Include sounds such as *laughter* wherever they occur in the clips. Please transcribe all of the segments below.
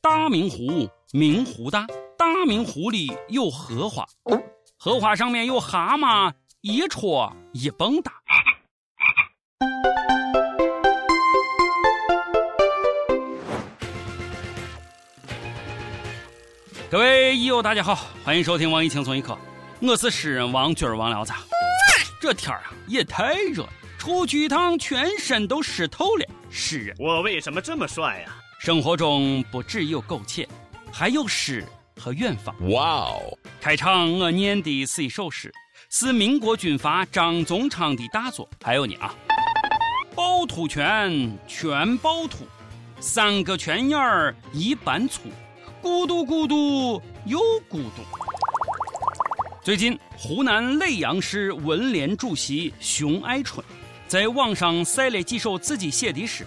大明湖，明湖大，大明湖里有荷花，荷花上面有蛤蟆，一戳一蹦跶。各位益友，大家好，欢迎收听网易轻松一刻，我是诗人王军王聊子。这天儿啊也太热了，出去一趟全身都湿透了。诗人，我为什么这么帅呀、生活中不只有苟且，还有诗和远方。哇哦！开场我念的是一首诗，是民国军阀张宗昌的大作。还有你啊，趵突泉，泉趵突，三个泉眼儿一般粗，咕嘟咕嘟又咕嘟。最近，湖南耒阳市文联主席熊爱春在网上晒了几首自己写的诗，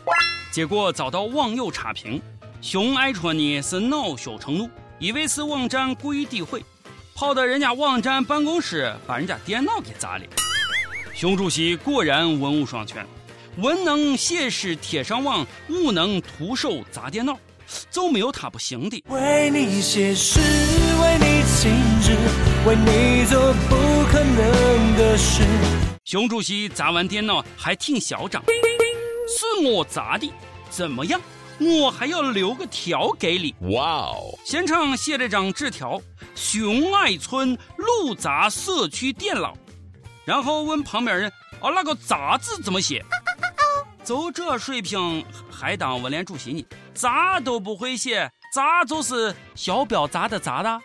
结果遭到网友差评。熊爱春呢是恼羞成怒，以为是网站故意诋毁，跑到人家网站办公室把人家电脑给砸了。熊主席果然文武双全，文能写诗贴上网，武能徒手砸电脑，就没有他不行的。为你写诗，为你静止，为你做不可能的事。熊主席砸完电脑还挺嚣张，是我砸的，怎么样？我还要留个条给你。哇哦！现场写了张纸条：“熊爱村路砸社区电脑。”然后问旁边人：“哦，那个‘砸’字怎么写？” *laughs* 就这水平还当文联主席呢？砸都不会写，砸就是小标砸的砸的。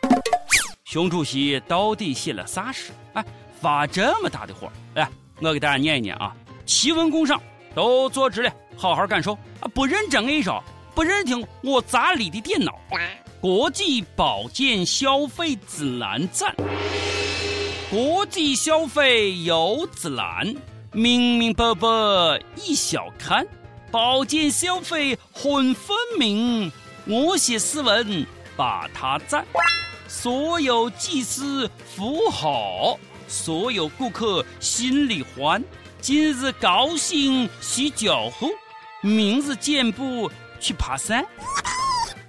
熊主席到底写了啥诗？哎，发这么大的火！来，我给大家念一念啊：齐文共赏，都坐直了，好好感受啊！不认真挨着，不认听我砸你的电脑。国际保健消费指南站，国际消费有指南，明明白白一小看，保健消费很分明。我写诗文把它赞，所有技师服好，所有顾客心里欢。今日高兴洗脚后，明日健步去爬山。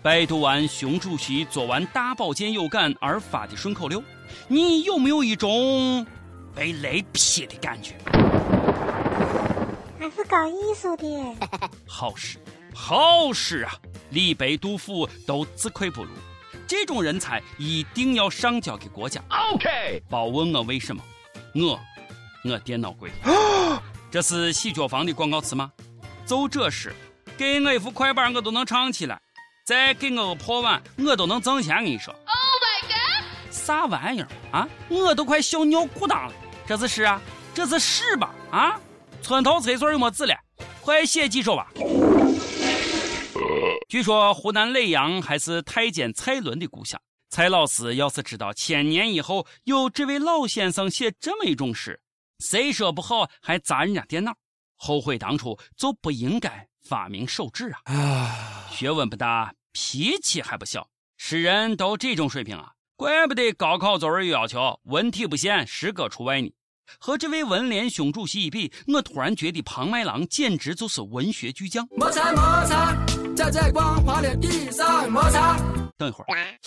拜读完熊主席做完大保健有感而发的顺口溜，你有没有一种被雷劈的感觉？还是搞艺术的，*laughs* 好事，好事啊！李白、杜甫都自愧不如，这种人才一定要上交给国家。OK，别问我为什么，我我电脑贵。*gasps* *laughs* 这是洗脚房的广告词吗？就这诗，给我一副快板我都能唱起来，再给我个破碗我都能挣钱。跟你说，Oh my god，啥玩意儿啊？我都快笑尿裤裆了。这是诗啊？这是诗吧？啊？村头厕所有没纸了？快写几首吧。据说湖南耒阳还是太监蔡伦的故乡。蔡老师要是知道千年以后有这位老先生写这么一种诗，谁说不好还砸人家电脑，后悔当初就不应该发明手指啊！啊，学问不大，脾气还不小，诗人都这种水平啊，怪不得高考作文有要求文体不限，诗歌除外呢。和这位文联兄主席一比，我突然觉得庞麦郎简直就是文学巨匠。摩擦摩擦，在在光滑的地上摩擦。等一会儿，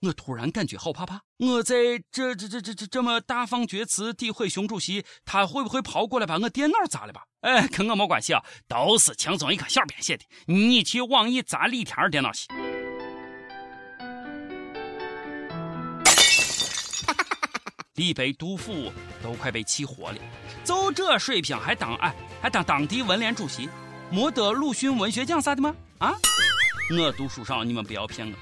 我突然感觉好怕怕。我在这这这这这这么大放厥词诋毁熊主席，他会不会跑过来把我电脑砸了吧？哎，跟我没关系啊，都是轻松一刻小编写的。你去网易砸李天儿电脑去。*laughs* 李白、杜甫都快被气活了，就这水平还当哎还当当地文联主席，没得鲁迅文学奖啥的吗？啊？我读书少，你们不要骗我。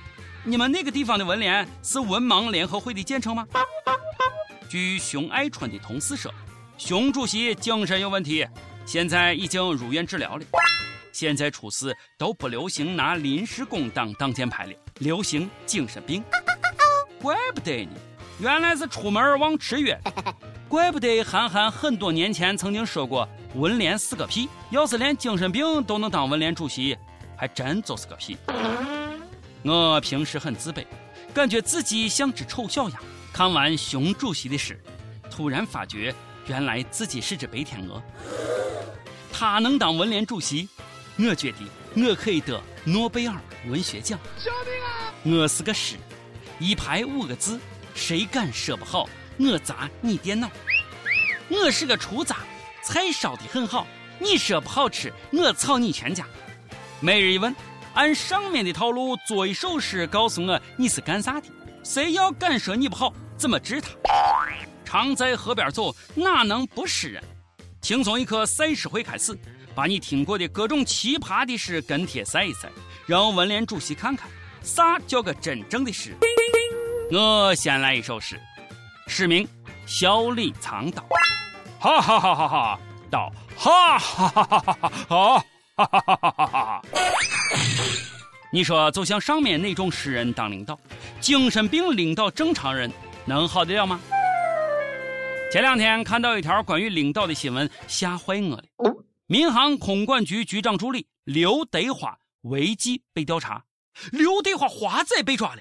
你们那个地方的文联是文盲联合会的简称吗？据熊爱春的同事说，熊主席精神有问题，现在已经入院治疗了。现在出事都不流行拿临时工当挡箭牌了，流行精神病。怪不得呢，原来是出门忘吃药。怪不得韩寒很多年前曾经说过“文联是个屁”，要是连精神病都能当文联主席，还真就是个屁。我平时很自卑，感觉自己像只丑小鸭。看完熊主席的诗，突然发觉原来自己是只白天鹅。他能当文联主席，我觉得我可以得诺贝尔文学奖。救命啊！我是个诗，一排五个字，谁敢说不好，我砸你电脑。我是个厨子，菜烧的很好，你说不好吃，我炒你全家。每日一问，按上面的套路做一首诗，告诉我你是干啥的。谁要敢说你不好，怎么治他？常在河边走，哪能不湿人？轻松一刻赛诗会开始，把你听过的各种奇葩的诗跟帖赛一赛，让文联主席看看啥叫个真正的诗。我先来一首诗，诗名《笑里藏刀》。哈哈哈哈哈！刀，哈哈哈哈哈！哈，哈哈哈哈哈！你说，就像上面那种诗人当领导，精神病领导正常人能好得了吗？前两天看到一条关于领导的新闻，吓坏我了。民航空管局局长助理刘德华违纪被调查，刘德华华仔被抓了。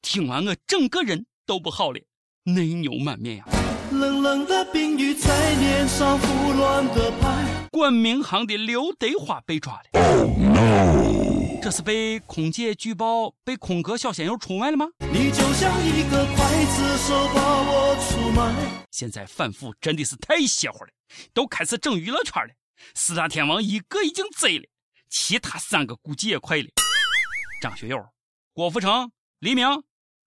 听完我整个人都不好了，内牛满面呀！冷冷的冰雨在脸上胡乱的拍。管民航的刘德华被抓了。Oh no！这是被空姐举报，被空哥小鲜肉出卖了吗？你就像一个刽子手把我出卖。现在反腐真的是太邪乎了，都开始整娱乐圈了。四大天王一个已经贼了，其他三个估计也快了。张学友、郭富城、黎明，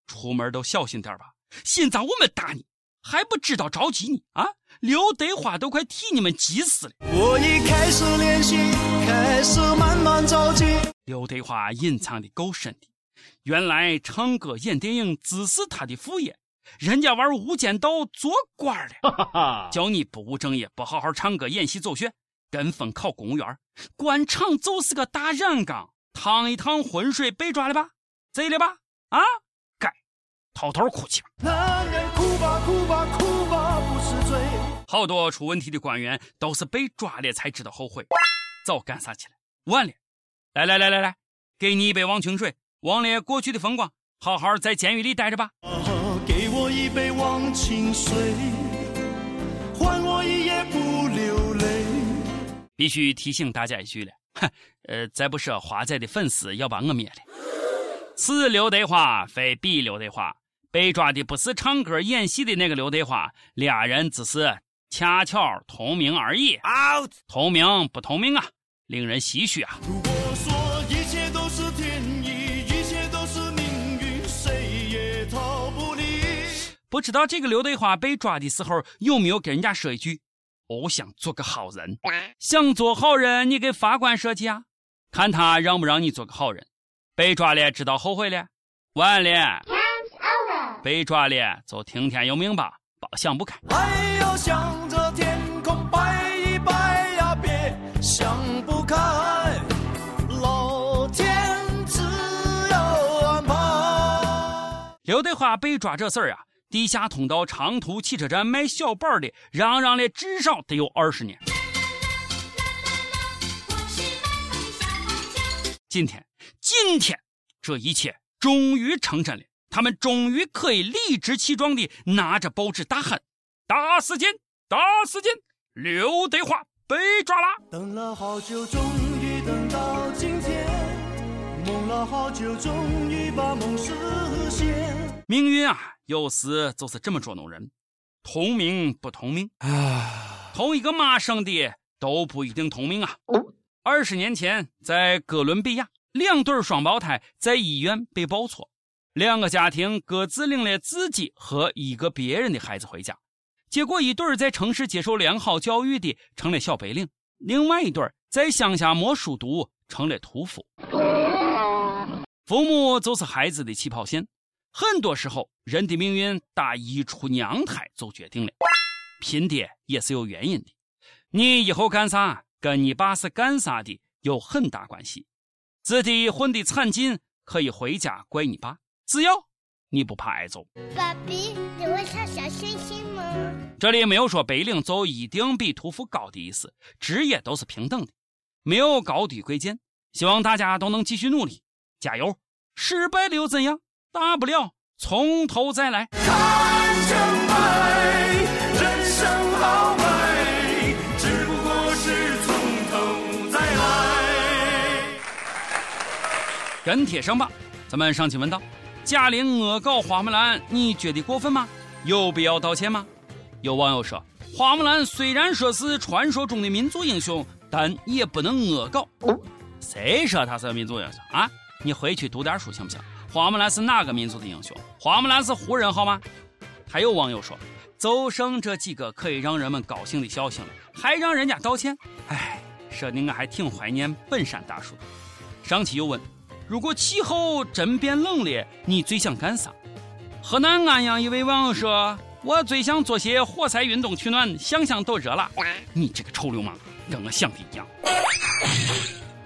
出门都小心点吧，心脏我们打你。还不知道着急呢啊！刘德华都快替你们急死了。我已开始练习，开始慢慢着急。刘德华隐藏的够深的，原来唱歌演电影只是他的副业，人家玩无间道做官了。叫你不务正业，不好好唱歌演戏走穴，跟风考公务员，官场就是个大染缸，趟一趟浑水被抓了吧？醉了吧？啊！该偷偷哭泣吧。哭吧哭吧不是罪。好多出问题的官员都是被抓了才知道后悔，早干啥去了？晚了。来来来来来，给你一杯忘情水，忘了过去的风光，好好在监狱里待着吧。给我一杯忘情水，换我一夜不流泪。必须提醒大家一句了，哼，*laughs* 呃，再不说华仔的粉丝要把我灭了。此刘德华非彼刘德华。被抓的不是唱歌演戏的那个刘德华，俩人只是恰巧同名而已。out，同名不同名啊，令人唏嘘啊。如果说一切都是天意，一切都是命运，谁也逃不离。不知道这个刘德华被抓的时候有没有跟人家说一句：“我想做个好人。”想做好人，你给法官说去啊，看他让不让你做个好人。被抓了，知道后悔了，晚了。被抓了就听天由命吧，别想不开。还要向着天空拜一拜呀，别想不开，老天自有安排。刘德华被抓这事儿啊，地下通道长途汽车站卖小板的嚷嚷了至少得有二十年。今天，今天，这一切终于成真了。他们终于可以理直气壮地拿着报纸大喊：“大事件！大事件！刘德华被抓啦！”等了好久，终于等到今天；梦了好久，终于把梦实现。命运啊，有时就是这么捉弄人。同名不同命啊，同一个妈生的都不一定同命啊。二十年前，在哥伦比亚，两对双胞胎在医院被抱错。两个家庭各自领了自己和一个别人的孩子回家，结果一对在城市接受良好教育的成了小白领，另外一对在乡下没书读成了屠夫。父母就是孩子的起跑线，很多时候人的命运打一出娘胎就决定了。拼爹也是有原因的，你以后干啥跟你爸是干啥的有很大关系。自己混的惨劲，可以回家怪你爸。只要你不怕挨揍，爸比，你会唱小星星吗？这里没有说白领就一定比屠夫高的意思，职业都是平等的，没有高低贵贱。希望大家都能继续努力，加油！失败了又怎样？大不了从头再来。人生豪迈，只不过是从头再来跟帖上吧。咱们上期问道：贾玲恶搞花木兰，你觉得过分吗？有必要道歉吗？有网友说，花木兰虽然说是传说中的民族英雄，但也不能恶搞。谁说她是民族英雄啊？你回去读点书行不行？花木兰是哪个民族的英雄？花木兰是胡人好吗？还有网友说，就剩这几个可以让人们高兴的消息了，还让人家道歉？哎，说的我还挺怀念本山大叔的。上期又问，如果气候真变冷了，你最想干啥？河南安阳一位网友说，我最想做些活塞运动取暖，想想都热了。你这个臭流氓，跟我想的一样。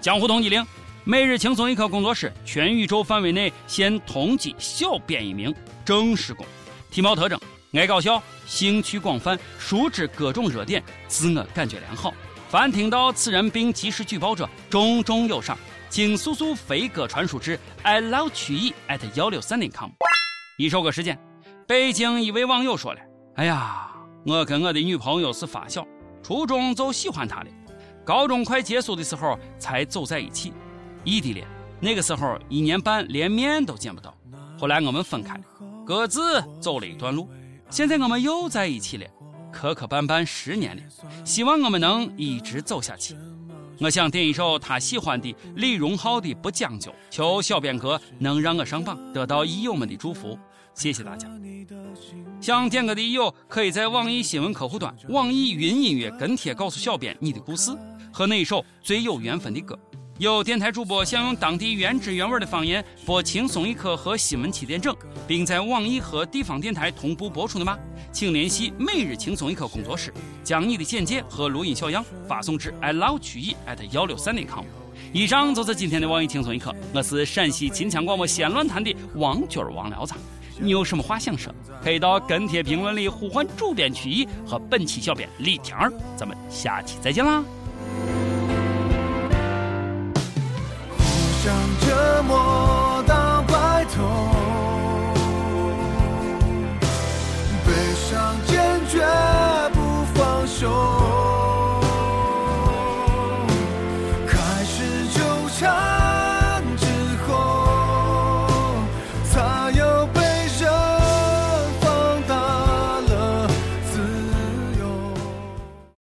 江湖通缉令，每日轻松一刻工作室全宇宙范围内现通缉小编一名，正式工。体貌特征：爱搞笑，兴趣广泛，熟知各种热点，自我感觉良好。凡听到此人并及时举报者，重重有赏。请速速飞鸽传书至 i love 曲艺 at 幺六三点 com。一首歌时间，北京一位网友说了：“哎呀，我跟我的女朋友是发小，初中就喜欢她了，高中快结束的时候才走在一起，异地恋。那个时候一年半连面都见不到，后来我们分开了。”各自走了一段路，现在我们又在一起了，磕磕绊绊十年了，希望我们能一直走下去。我想点一首他喜欢的李荣浩的《不将就》，求小编哥能让我上榜，得到益友们的祝福，谢谢大家。想点歌的益友可以在网易新闻客户端、网易云音乐跟帖告诉小编你的故事和那一首最有缘分的歌。有电台主播想用当地原汁原味的方言播《轻松一刻》和《新闻七点整》，并在网易和地方电台同步播出的吗？请联系每日轻松一刻工作室，将你的简介和录音小样发送至 i love 曲艺 at 幺六三点 com。以上就是今天的网易轻松一刻，我是陕西秦腔广播西安论坛的王军王聊子。你有什么话想说，可以到跟帖评论里呼唤主编曲艺和本期小编李天儿。咱们下期再见啦！折磨。